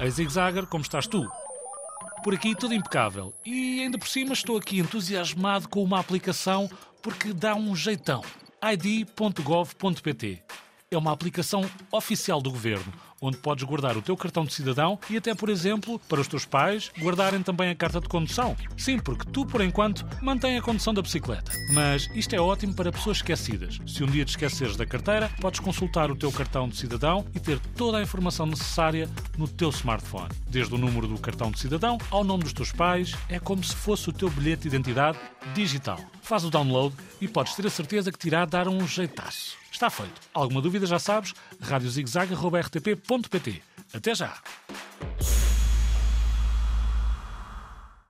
Ei, Zigzagger, como estás tu? Por aqui tudo impecável. E ainda por cima estou aqui entusiasmado com uma aplicação porque dá um jeitão. id.gov.pt é uma aplicação oficial do governo, onde podes guardar o teu cartão de cidadão e até, por exemplo, para os teus pais guardarem também a carta de condução. Sim, porque tu, por enquanto, mantém a condução da bicicleta. Mas isto é ótimo para pessoas esquecidas. Se um dia te esqueceres da carteira, podes consultar o teu cartão de cidadão e ter toda a informação necessária no teu smartphone. Desde o número do cartão de cidadão ao nome dos teus pais, é como se fosse o teu bilhete de identidade digital. Faz o download e podes ter a certeza que te irá dar um jeitaço. Está feito. Alguma dúvida já sabes? radiozigzag.rtp.pt. Até já!